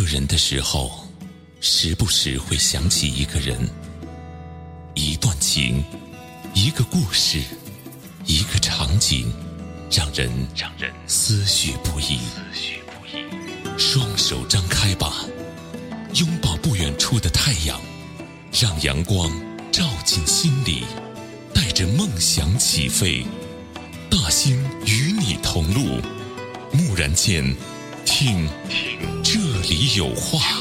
个人的时候，时不时会想起一个人，一段情，一个故事，一个场景，让人让人思绪不已。思绪不已。双手张开吧，拥抱不远处的太阳，让阳光照进心里，带着梦想起飞。大兴与你同路，蓦然间，听听这里有话。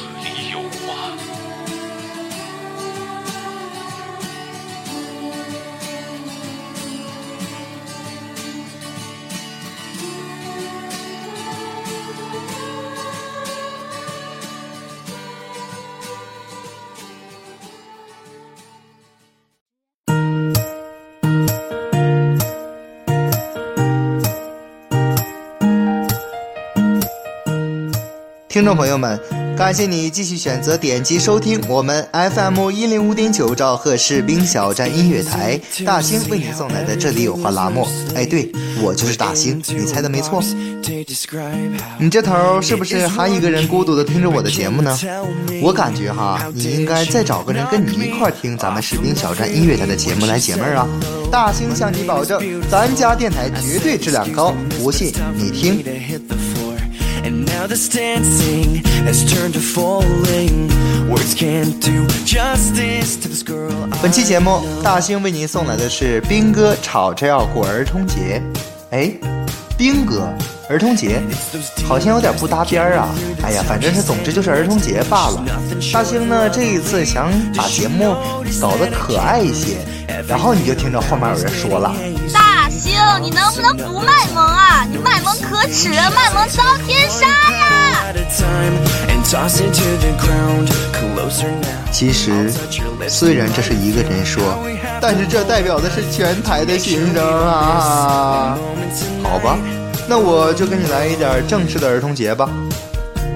众朋友们，感谢你继续选择点击收听我们 FM 一零五点九兆赫士兵小站音乐台大兴为你送来的这里有话栏目。哎，对我就是大兴，你猜的没错。你这头是不是还一个人孤独的听着我的节目呢？我感觉哈，你应该再找个人跟你一块听咱们士兵小站音乐台的节目来解闷儿啊！大兴向你保证，咱家电台绝对质量高，不信你听。This dancing has turned to falling. Words can't do justice to this girl. 本期节目，大兴为您送来的是兵哥吵着要过儿童节。哎，兵哥，儿童节好像有点不搭边儿啊。哎呀，反正是总之就是儿童节罢了。大兴呢，这一次想把节目搞得可爱一些，然后你就听着后面有人说了。大兴，你能不能不卖萌啊？你卖萌可耻，卖萌遭天杀呀.其实，虽然这是一个人说，但是这代表的是全台的心声啊！好吧，那我就给你来一点正式的儿童节吧。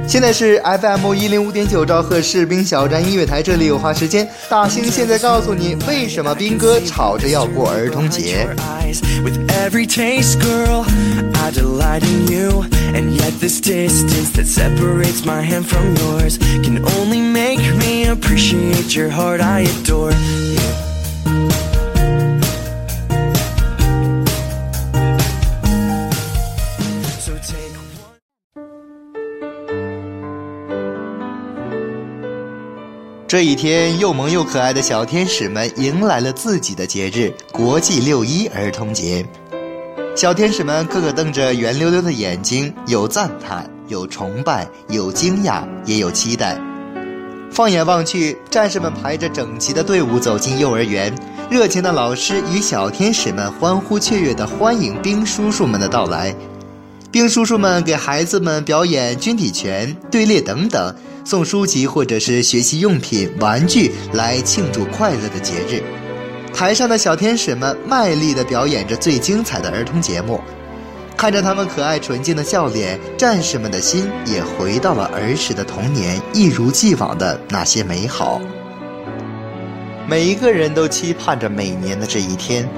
现在是 FM 一零五点九兆赫士兵小站音乐台，这里有话时间。大兴现在告诉你，为什么兵哥吵着要过儿童节。这一天，又萌又可爱的小天使们迎来了自己的节日——国际六一儿童节。小天使们个个瞪着圆溜溜的眼睛，有赞叹，有崇拜，有惊讶，也有期待。放眼望去，战士们排着整齐的队伍走进幼儿园，热情的老师与小天使们欢呼雀跃地欢迎兵叔叔们的到来。兵叔叔们给孩子们表演军体拳、队列等等，送书籍或者是学习用品、玩具来庆祝快乐的节日。台上的小天使们卖力地表演着最精彩的儿童节目，看着他们可爱纯净的笑脸，战士们的心也回到了儿时的童年，一如既往的那些美好。每一个人都期盼着每年的这一天。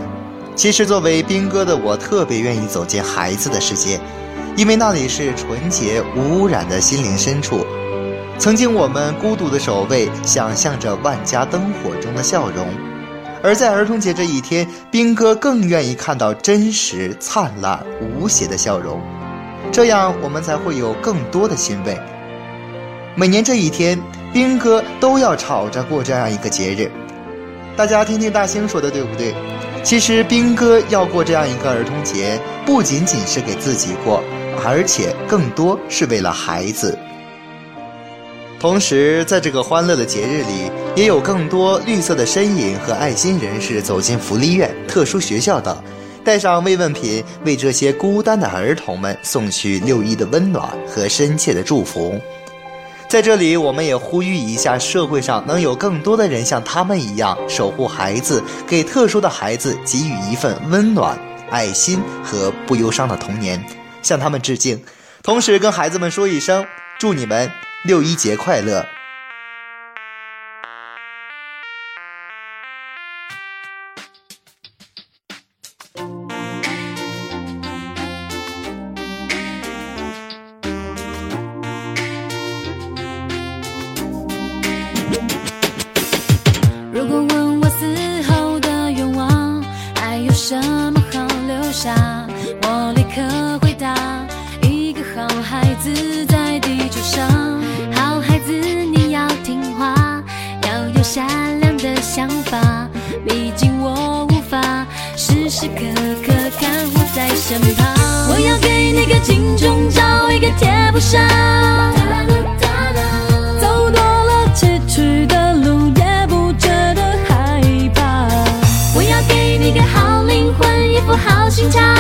其实，作为兵哥的我，特别愿意走进孩子的世界，因为那里是纯洁无污染的心灵深处。曾经我们孤独的守卫，想象着万家灯火中的笑容，而在儿童节这一天，兵哥更愿意看到真实、灿烂、无邪的笑容。这样我们才会有更多的欣慰。每年这一天，兵哥都要吵着过这样一个节日。大家听听大兴说的对不对？其实兵哥要过这样一个儿童节，不仅仅是给自己过，而且更多是为了孩子。同时，在这个欢乐的节日里，也有更多绿色的身影和爱心人士走进福利院、特殊学校等，带上慰问品，为这些孤单的儿童们送去六一的温暖和深切的祝福。在这里，我们也呼吁一下，社会上能有更多的人像他们一样守护孩子，给特殊的孩子给予一份温暖、爱心和不忧伤的童年，向他们致敬，同时跟孩子们说一声：祝你们六一节快乐！好心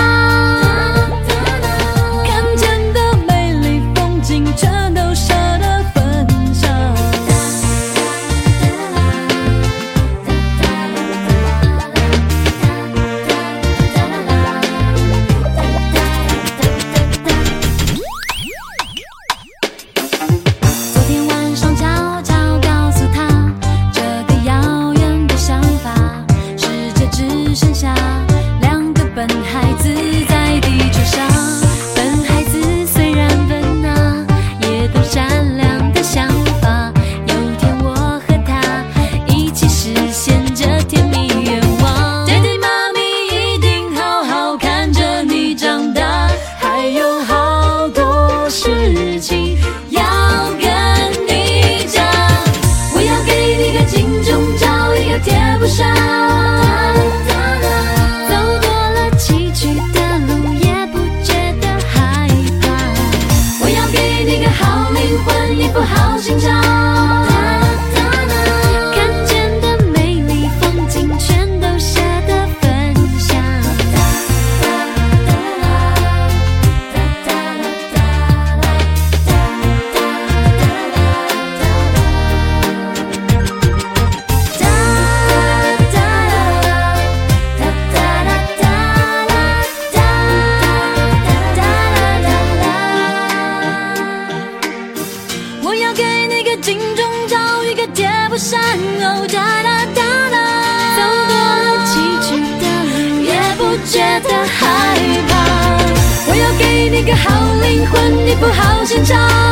我好紧张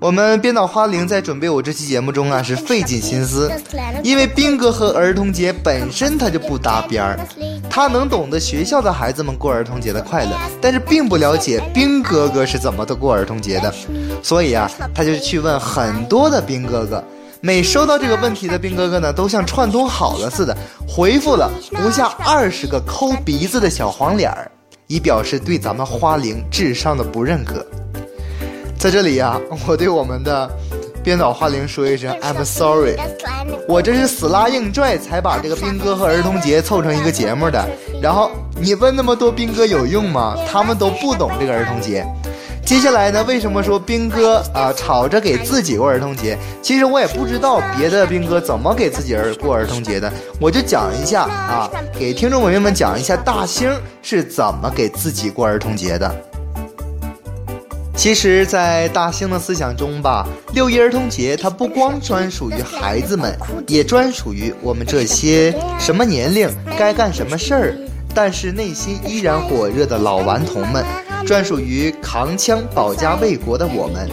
我们编导花玲在准备我这期节目中啊是费尽心思，因为兵哥和儿童节本身他就不搭边儿，他能懂得学校的孩子们过儿童节的快乐，但是并不了解兵哥哥是怎么的过儿童节的，所以啊，他就去问很多的兵哥哥。每收到这个问题的兵哥哥呢，都像串通好了似的，回复了不下二十个抠鼻子的小黄脸儿，以表示对咱们花玲智商的不认可。在这里呀、我对我们的编导花玲说一声 I'm sorry，我这是死拉硬拽才把这个兵哥和儿童节凑成一个节目的。然后你问那么多兵哥有用吗？他们都不懂这个儿童节。接下来呢，为什么说兵哥啊吵着给自己过儿童节？其实我也不知道别的兵哥怎么给自己儿过儿童节的，我就讲一下啊，给听众朋友们讲一下大兴是怎么给自己过儿童节的。其实，在大兴的思想中吧，六一儿童节它不光专属于孩子们，也专属于我们这些什么年龄该干什么事儿，但是内心依然火热的老顽童们，专属于扛枪保家卫国的我们。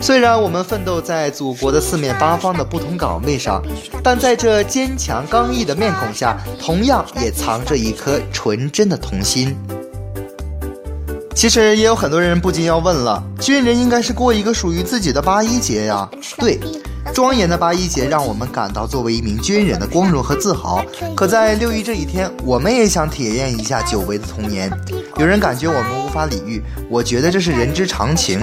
虽然我们奋斗在祖国的四面八方的不同岗位上，但在这坚强刚毅的面孔下，同样也藏着一颗纯真的童心。其实也有很多人不禁要问了：军人应该是过一个属于自己的八一节呀？对，庄严的八一节让我们感到作为一名军人的光荣和自豪。可在六一这一天，我们也想体验一下久违的童年。有人感觉我们无法理喻，我觉得这是人之常情。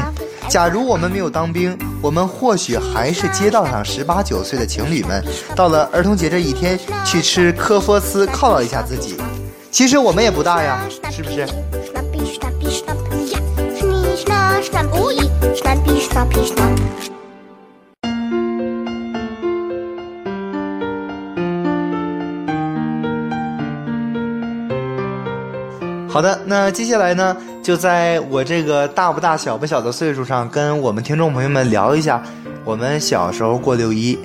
假如我们没有当兵，我们或许还是街道上十八九岁的情侣们，到了儿童节这一天去吃科夫斯犒劳一下自己。其实我们也不大呀，是不是？好的，那接下来呢，就在我这个大不大、小不小的岁数上，跟我们听众朋友们聊一下我们小时候过六一。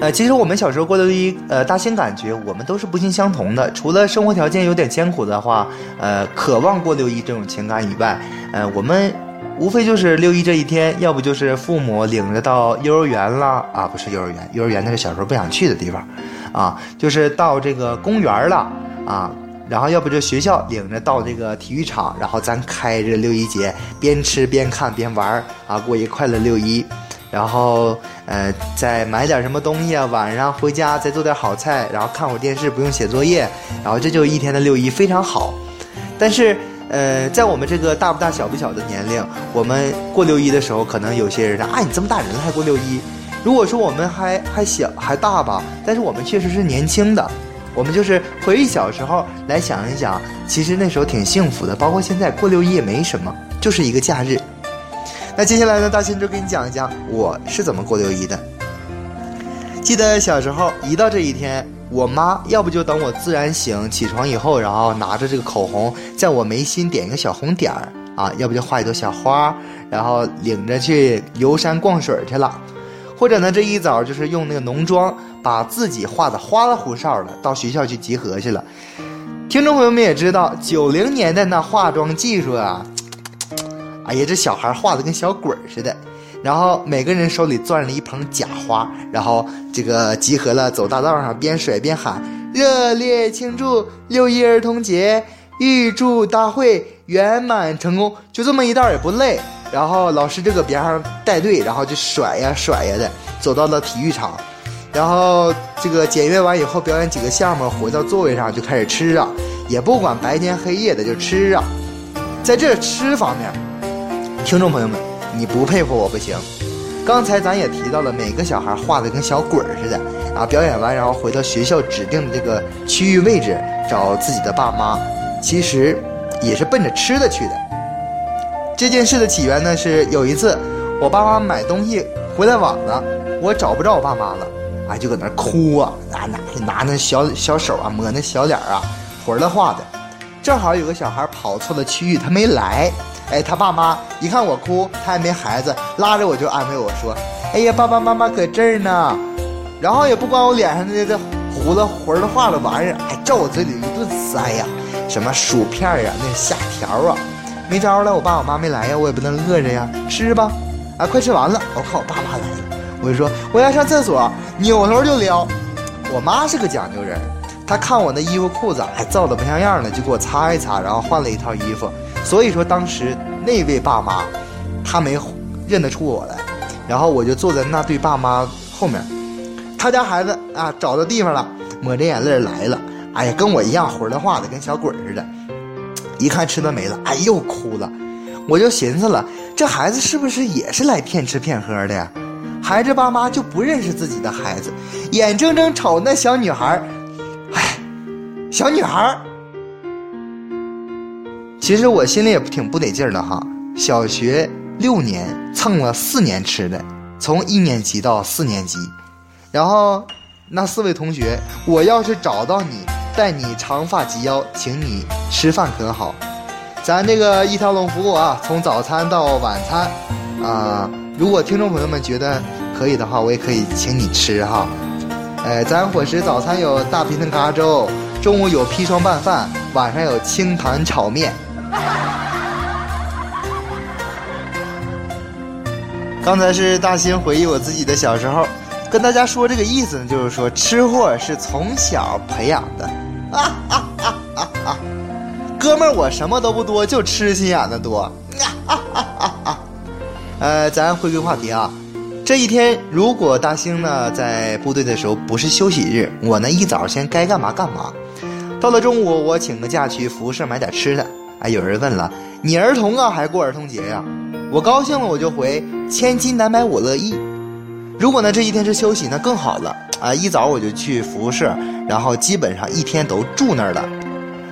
呃，其实我们小时候过六一，呃，大兴感觉我们都是不尽相同的。除了生活条件有点艰苦的话，呃，渴望过六一这种情感以外，呃，我们无非就是六一这一天，要不就是父母领着到幼儿园啦，啊，不是幼儿园，幼儿园那是小时候不想去的地方，啊，就是到这个公园了，啊，然后要不就学校领着到这个体育场，然后咱开着六一节，边吃边看边玩啊，过一快乐六一。然后呃，再买点什么东西啊，晚上回家再做点好菜，然后看会电视，不用写作业，然后这就一天的六一非常好。但是呃，在我们这个大不大小不小的年龄，我们过六一的时候，可能有些人说啊，你这么大人了还过六一？如果说我们还还小还大吧，但是我们确实是年轻的，我们就是回忆小时候来想一想，其实那时候挺幸福的，包括现在过六一也没什么，就是一个假日。那接下来呢，大新就给你讲一讲我是怎么过六一的。记得小时候一到这一天，我妈要不就等我自然醒起床以后，然后拿着这个口红，在我眉心点一个小红点儿啊，要不就画一朵小花，然后领着去游山逛水去了。或者呢，这一早就是用那个浓妆把自己画的花里胡哨的，到学校去集合去了。听众朋友们也知道，九零年代那化妆技术啊，哎呀，这小孩画的跟小鬼似的。然后每个人手里攥着一捧假花，然后这个集合了，走大道上边甩边喊：“热烈庆祝六一儿童节，预祝大会圆满成功。”就这么一道也不累。然后老师就搁边上带队，然后就甩呀甩呀的，走到了体育场。然后这个检阅完以后，表演几个项目，回到座位上就开始吃啊，也不管白天黑夜的就吃啊。在这吃方面，听众朋友们，你不佩服我不行。刚才咱也提到了，每个小孩画的跟小鬼儿似的啊。表演完，然后回到学校指定的这个区域位置找自己的爸妈，其实也是奔着吃的去的。这件事的起源呢，是有一次我爸妈买东西回来晚了，我找不着我爸妈了，哎，就搁那哭啊，拿拿拿那小小手啊抹那小脸啊，活了画的。正好有个小孩跑错了区域，他没来，哎，他爸妈一看我哭，他也没孩子，拉着我就安慰我说：“哎呀，爸爸妈妈搁这儿呢。”然后也不管我脸上的这糊了活了画的玩意儿，还照我嘴里一顿塞呀，什么薯片呀，那虾条啊。没招了，我爸我妈没来呀，我也不能饿着呀，吃吧。啊，快吃完了。我看我爸妈来了，我就说我要上厕所，扭头就撩。我妈是个讲究人，她看我那衣服裤子还造的不像样呢，就给我擦一擦，然后换了一套衣服。所以说当时那位爸妈，他没认得出我来，然后我就坐在那对爸妈后面。他家孩子啊找到地方了，抹着眼泪来了。哎呀，跟我一样魂儿化的，跟小鬼似的。一看吃的没了，哎又哭了。我就寻思了，这孩子是不是也是来骗吃骗喝的呀？孩子爸妈就不认识自己的孩子，眼睁睁瞅那小女孩儿，哎，小女孩。其实我心里也挺不得劲儿的哈。小学六年蹭了四年吃的，从一年级到四年级，然后那四位同学，我要是找到你，带你长发及腰，请你吃饭可好？咱这个一条龙服务啊，从早餐到晚餐，啊，如果听众朋友们觉得可以的话，我也可以请你吃哈。哎，咱伙食早餐有大皮蛋嘎粥，中午有砒霜拌饭，晚上有清汤炒面。刚才是大兴回忆我自己的小时候，跟大家说这个意思呢，就是说吃货是从小培养的。啊啊啊啊啊！哥们儿，我什么都不多，就吃心眼子多。啊啊啊啊！呃，咱回归话题啊，这一天如果大兴呢在部队的时候不是休息日，我呢一早先该干嘛干嘛。到了中午，我请个假去服务社买点吃的。哎，有人问了，你儿童啊还过儿童节呀？我高兴了我就回，千金难买我乐意。如果呢这一天是休息，那更好了啊！一早我就去服务社，然后基本上一天都住那儿了。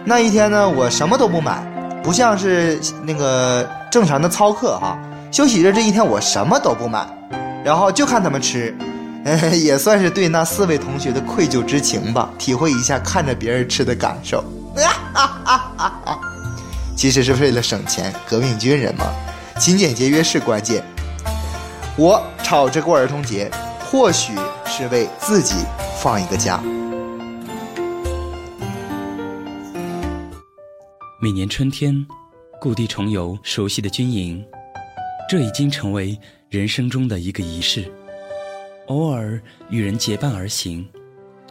那一天呢，我什么都不买，不像是那个正常的操课哈。休息日这一天我什么都不买，然后就看他们吃，也算是对那四位同学的愧疚之情吧，体会一下看着别人吃的感受。其实是为了省钱，革命军人嘛，勤俭节约是关键。我吵着过儿童节，或许是为自己放一个假。每年春天，故地重游熟悉的军营，这已经成为人生中的一个仪式。偶尔与人结伴而行，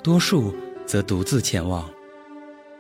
多数则独自前往。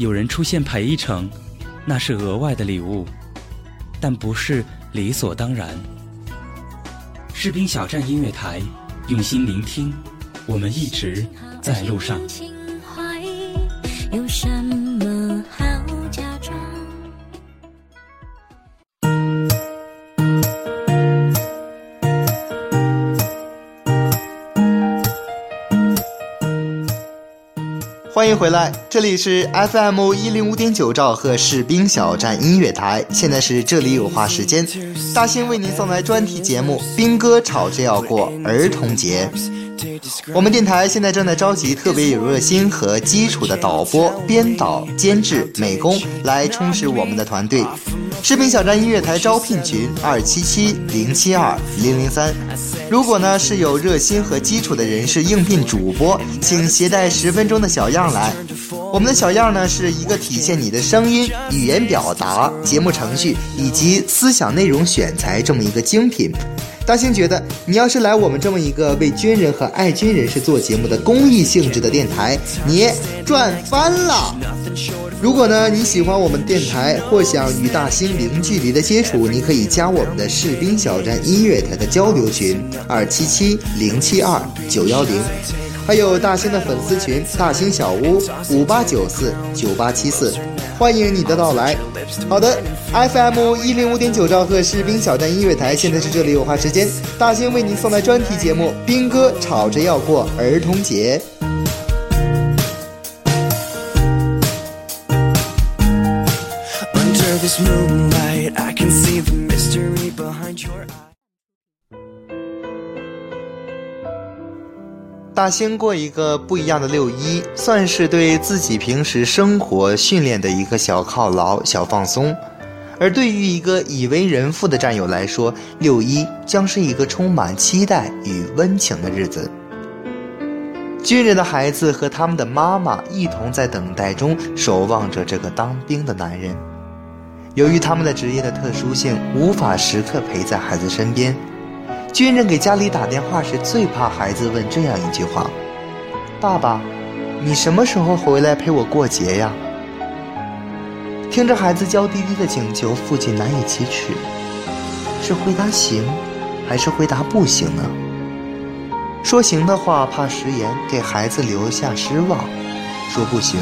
有人出现陪一程，那是额外的礼物，但不是理所当然。”士兵小站音乐台，用心聆听，我们一直在路上。有什么迎回来，这里是 FM 一零五点九兆赫士兵小站音乐台，现在是这里有话时间，大兴为您送来专题节目《兵哥吵着要过儿童节》。我们电台现在正在召集特别有热心和基础的导播、编导、监制、美工来充实我们的团队。视频小站音乐台招聘群二七七零七二零零三。如果呢是有热心和基础的人士应聘主播，请携带十分钟的小样来。我们的小样呢是一个体现你的声音、语言表达、节目程序以及思想内容选材这么一个精品。大兴觉得，你要是来我们这么一个为军人和爱军人士做节目的公益性质的电台，你赚翻了。如果呢你喜欢我们电台或想与大兴零距离的接触，你可以加我们的士兵小站音乐台的交流群二七七零七二九幺零，还有大兴的粉丝群大兴小屋五八九四九八七四，欢迎你的到来。好的，FM 一零五点九兆赫士兵小站音乐台，现在是这里有话时间，大兴为您送来专题节目《兵哥吵着要过儿童节》。Under this moonlight, I can see the mystery behind your eyes. 大兴过一个不一样的六一，算是对自己平时生活训练的一个小犒劳、小放松。而对于一个已为人父的战友来说，六一将是一个充满期待与温情的日子。军人的孩子和他们的妈妈一同在等待中守望着这个当兵的男人。由于他们的职业的特殊性，无法时刻陪在孩子身边。军人给家里打电话时，最怕孩子问这样一句话：“爸爸，你什么时候回来陪我过节呀？”听着孩子娇滴滴的请求，父亲难以启齿，是回答行，还是回答不行呢？说行的话，怕食言给孩子留下失望；说不行，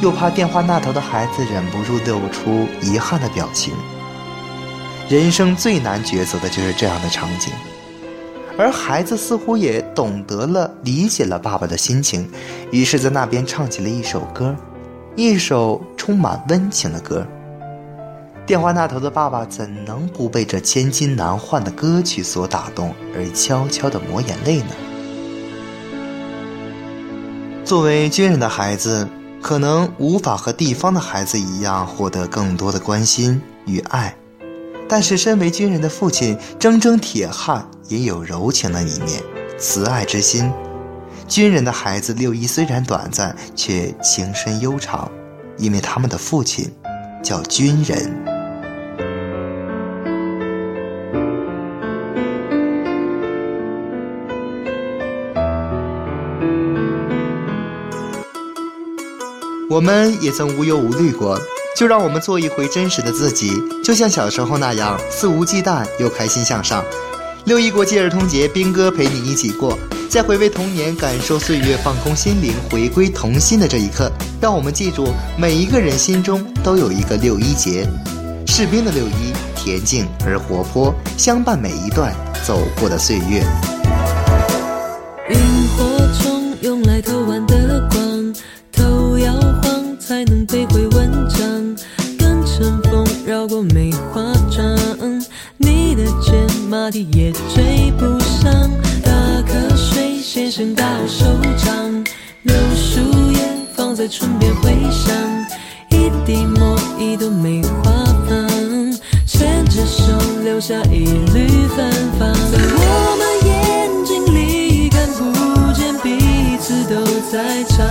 又怕电话那头的孩子忍不住露出遗憾的表情。人生最难抉择的就是这样的场景。而孩子似乎也懂得了、理解了爸爸的心情，于是，在那边唱起了一首歌，一首充满温情的歌。电话那头的爸爸怎能不被这千金难换的歌曲所打动，而悄悄地抹眼泪呢？作为军人的孩子，可能无法和地方的孩子一样获得更多的关心与爱。但是，身为军人的父亲，铮铮铁汉也有柔情的一面，慈爱之心。军人的孩子六一虽然短暂，却情深悠长，因为他们的父亲叫军人。我们也曾无忧无虑过。就让我们做一回真实的自己，就像小时候那样肆无忌惮又开心向上。六一国际儿童节，兵哥陪你一起过，在回味童年、感受岁月、放空心灵、回归童心的这一刻，让我们记住，每一个人心中都有一个六一节。士兵的六一，恬静而活泼，相伴每一段走过的岁月。萤火虫用来偷玩的光，头摇晃才能背回文章。跟春风绕过梅花桩，马蹄也追不上。打瞌睡，先生大手掌，柳树叶放在唇边回响。一滴墨，一朵梅花放，牵着手留下一缕芬芳。在我们眼睛里看不见，彼此都在唱。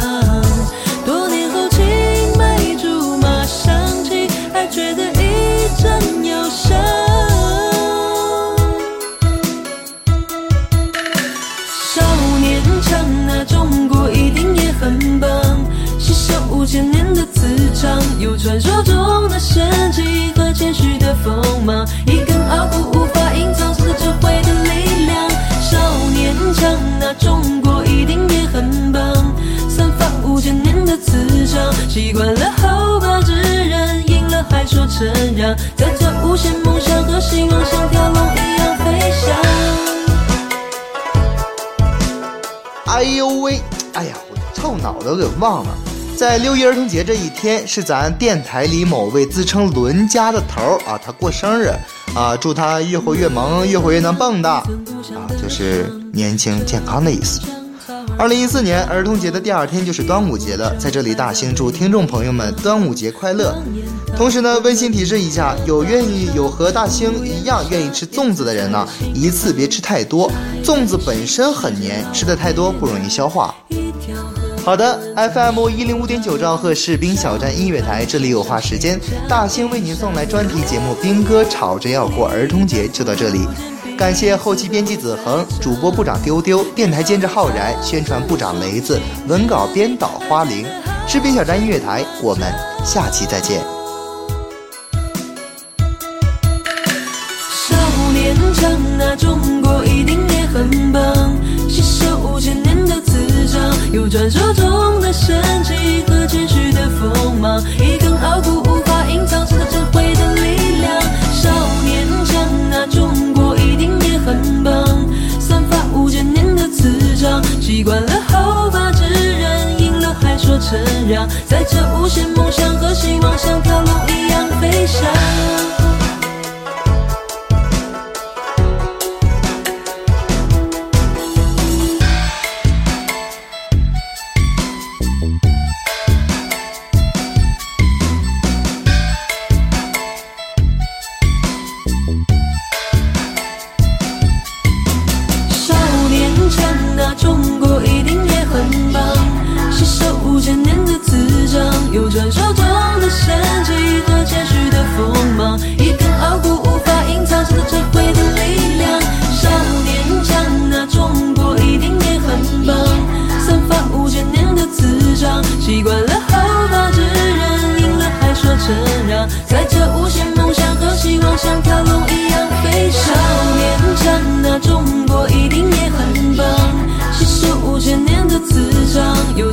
有传说中的神奇和谦虚的锋芒，一根傲骨无法隐藏，是智慧的力量。少年强那，中国一定也很棒。散发五千年的磁场，习惯了后发制人。还说承让，在这无限梦想和希望，像条龙一样飞翔。哎呦喂，哎呀，我臭脑子给忘了，在六一儿童节这一天，是咱电台里某位自称伦家的头儿啊，他过生日啊，祝他越活越萌，越活越能蹦跶啊，就是年轻健康的意思。二零一四年儿童节的第二天就是端午节了，在这里大兴祝听众朋友们端午节快乐。同时呢，温馨提示一下，有愿意有和大兴一样愿意吃粽子的人呢，一次别吃太多，粽子本身很黏，吃的太多不容易消化。好的，FM 一零五点九兆赫士兵小站音乐台，这里有话时间，大兴为您送来专题节目《兵哥吵着要过儿童节》，就到这里。感谢后期编辑子恒，主播部长丢丢，电台监制浩然，宣传部长雷子，文稿编导花玲，士兵小站音乐台，我们下期再见。传说中的神奇和谦虚的锋芒，一根傲骨无法隐藏，是智慧的力量。少年强啊，中国一定也。很棒，散发五千年的磁场，习惯了后发制人，赢了还说承让，在这无限梦想和希望，像条龙一样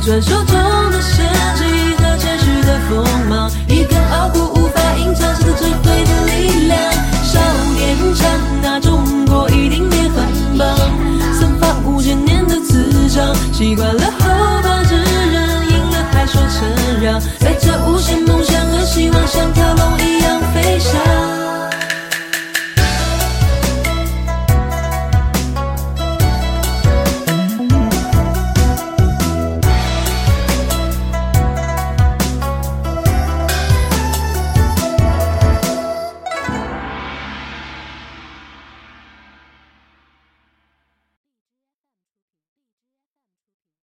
传说中的神迹和真实的锋芒，一根傲骨无法隐藏，是智慧的力量。少年强，那中国一定也很棒。散发五千年的磁场，习惯了。